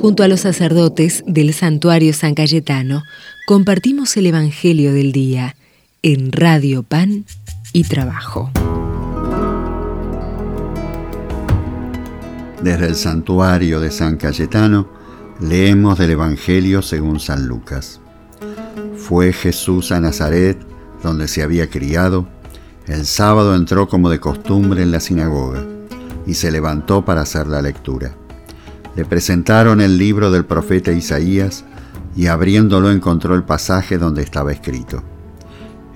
Junto a los sacerdotes del santuario San Cayetano, compartimos el Evangelio del Día en Radio Pan y Trabajo. Desde el santuario de San Cayetano leemos del Evangelio según San Lucas. Fue Jesús a Nazaret, donde se había criado. El sábado entró como de costumbre en la sinagoga y se levantó para hacer la lectura. Le presentaron el libro del profeta Isaías y abriéndolo encontró el pasaje donde estaba escrito.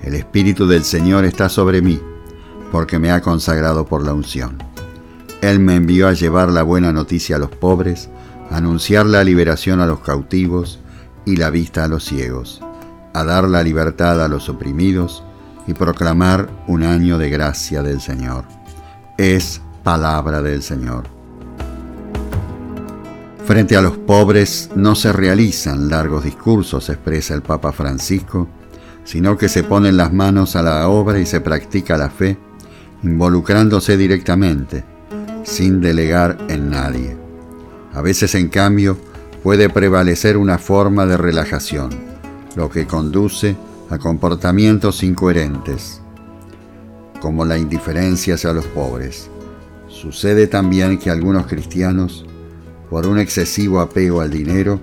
El Espíritu del Señor está sobre mí, porque me ha consagrado por la unción. Él me envió a llevar la buena noticia a los pobres, a anunciar la liberación a los cautivos y la vista a los ciegos a dar la libertad a los oprimidos y proclamar un año de gracia del Señor. Es palabra del Señor. Frente a los pobres no se realizan largos discursos, expresa el Papa Francisco, sino que se ponen las manos a la obra y se practica la fe, involucrándose directamente, sin delegar en nadie. A veces, en cambio, puede prevalecer una forma de relajación lo que conduce a comportamientos incoherentes, como la indiferencia hacia los pobres. Sucede también que algunos cristianos, por un excesivo apego al dinero,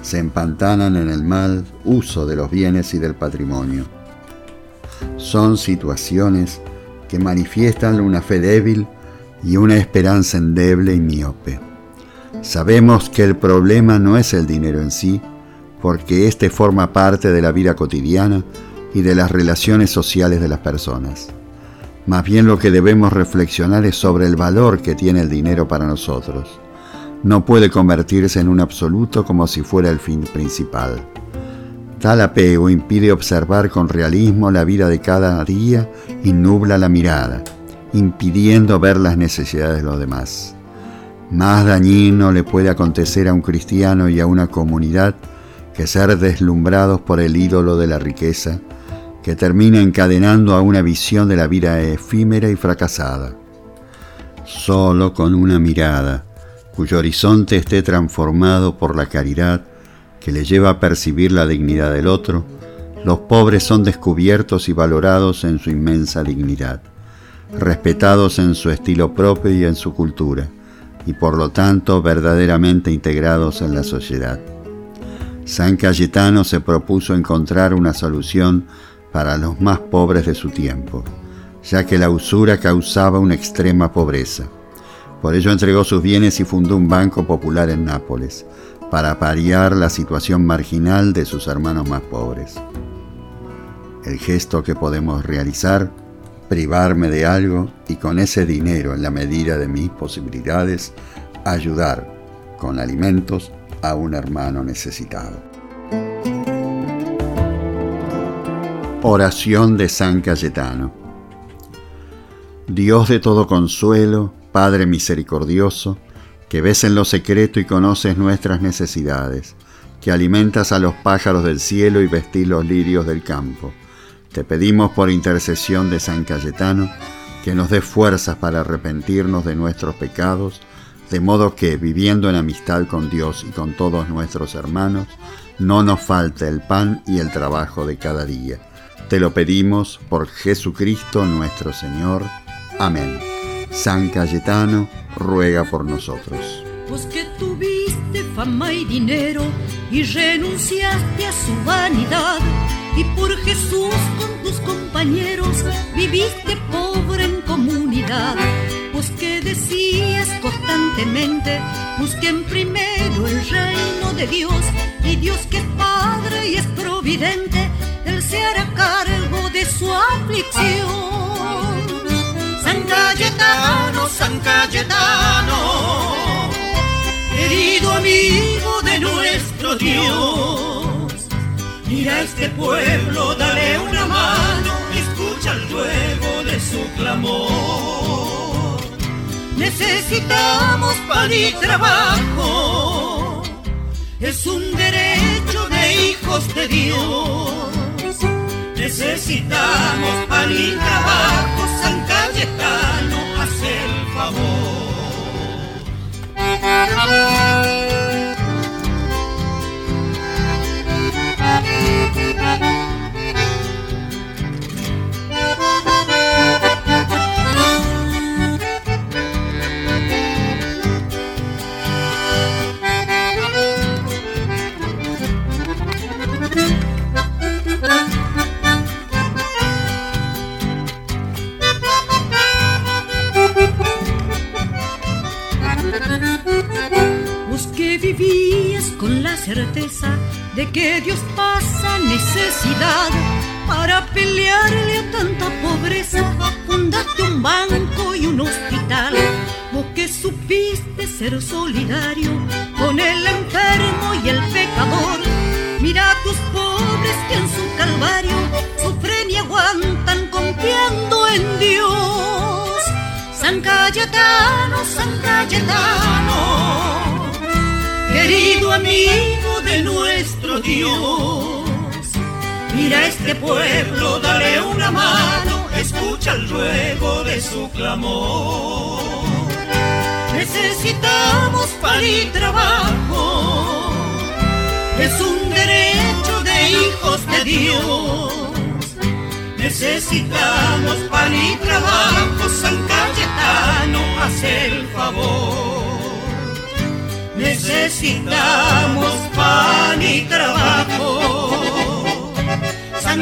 se empantanan en el mal uso de los bienes y del patrimonio. Son situaciones que manifiestan una fe débil y una esperanza endeble y miope. Sabemos que el problema no es el dinero en sí, porque éste forma parte de la vida cotidiana y de las relaciones sociales de las personas. Más bien lo que debemos reflexionar es sobre el valor que tiene el dinero para nosotros. No puede convertirse en un absoluto como si fuera el fin principal. Tal apego impide observar con realismo la vida de cada día y nubla la mirada, impidiendo ver las necesidades de los demás. Más dañino le puede acontecer a un cristiano y a una comunidad que ser deslumbrados por el ídolo de la riqueza, que termina encadenando a una visión de la vida efímera y fracasada. Solo con una mirada, cuyo horizonte esté transformado por la caridad que le lleva a percibir la dignidad del otro, los pobres son descubiertos y valorados en su inmensa dignidad, respetados en su estilo propio y en su cultura, y por lo tanto verdaderamente integrados en la sociedad. San Cayetano se propuso encontrar una solución para los más pobres de su tiempo, ya que la usura causaba una extrema pobreza. Por ello entregó sus bienes y fundó un banco popular en Nápoles, para paliar la situación marginal de sus hermanos más pobres. El gesto que podemos realizar, privarme de algo y con ese dinero en la medida de mis posibilidades, ayudar con alimentos a un hermano necesitado. Oración de San Cayetano. Dios de todo consuelo, Padre misericordioso, que ves en lo secreto y conoces nuestras necesidades, que alimentas a los pájaros del cielo y vestís los lirios del campo. Te pedimos por intercesión de San Cayetano que nos dé fuerzas para arrepentirnos de nuestros pecados de modo que, viviendo en amistad con Dios y con todos nuestros hermanos, no nos falte el pan y el trabajo de cada día. Te lo pedimos por Jesucristo nuestro Señor. Amén. San Cayetano ruega por nosotros. Pues que tuviste fama y dinero y renunciaste a su vanidad y por Jesús con tus compañeros viviste pobre en comunidad pues que decías constantemente, busquen primero el reino de Dios y Dios que es Padre y es providente, Él se hará cargo de su aflicción. Cayetano, San Cayetano, querido amigo de nuestro Dios, mira este pueblo, dale una mano, escucha el ruego de su clamor. Necesitamos pan y trabajo. Es un derecho de hijos de Dios. Necesitamos pan y trabajo. Con la certeza de que Dios pasa necesidad para pelearle a tanta pobreza, fundaste un banco y un hospital. Vos que supiste ser solidario con el enfermo y el pecador. Mira a tus pobres que en su calvario sufren y aguantan confiando en Dios. San Cayetano, San Cayetano, querido amigo de nuestro Dios. Mira este pueblo, dale una mano, escucha el ruego de su clamor. Necesitamos pan y trabajo, es un derecho de hijos de Dios. Necesitamos pan y trabajo, San Cayetano, haz el favor. Necesitamos pan y trabajo. San